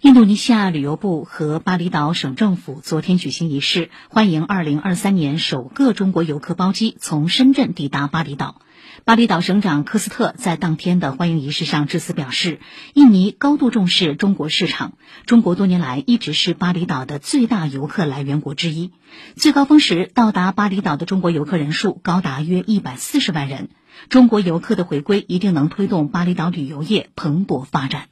印度尼西亚旅游部和巴厘岛省政府昨天举行仪式，欢迎2023年首个中国游客包机从深圳抵达巴厘岛。巴厘岛省长科斯特在当天的欢迎仪式上致辞，表示印尼高度重视中国市场，中国多年来一直是巴厘岛的最大游客来源国之一。最高峰时到达巴厘岛的中国游客人数高达约140万人，中国游客的回归一定能推动巴厘岛旅游业蓬勃发展。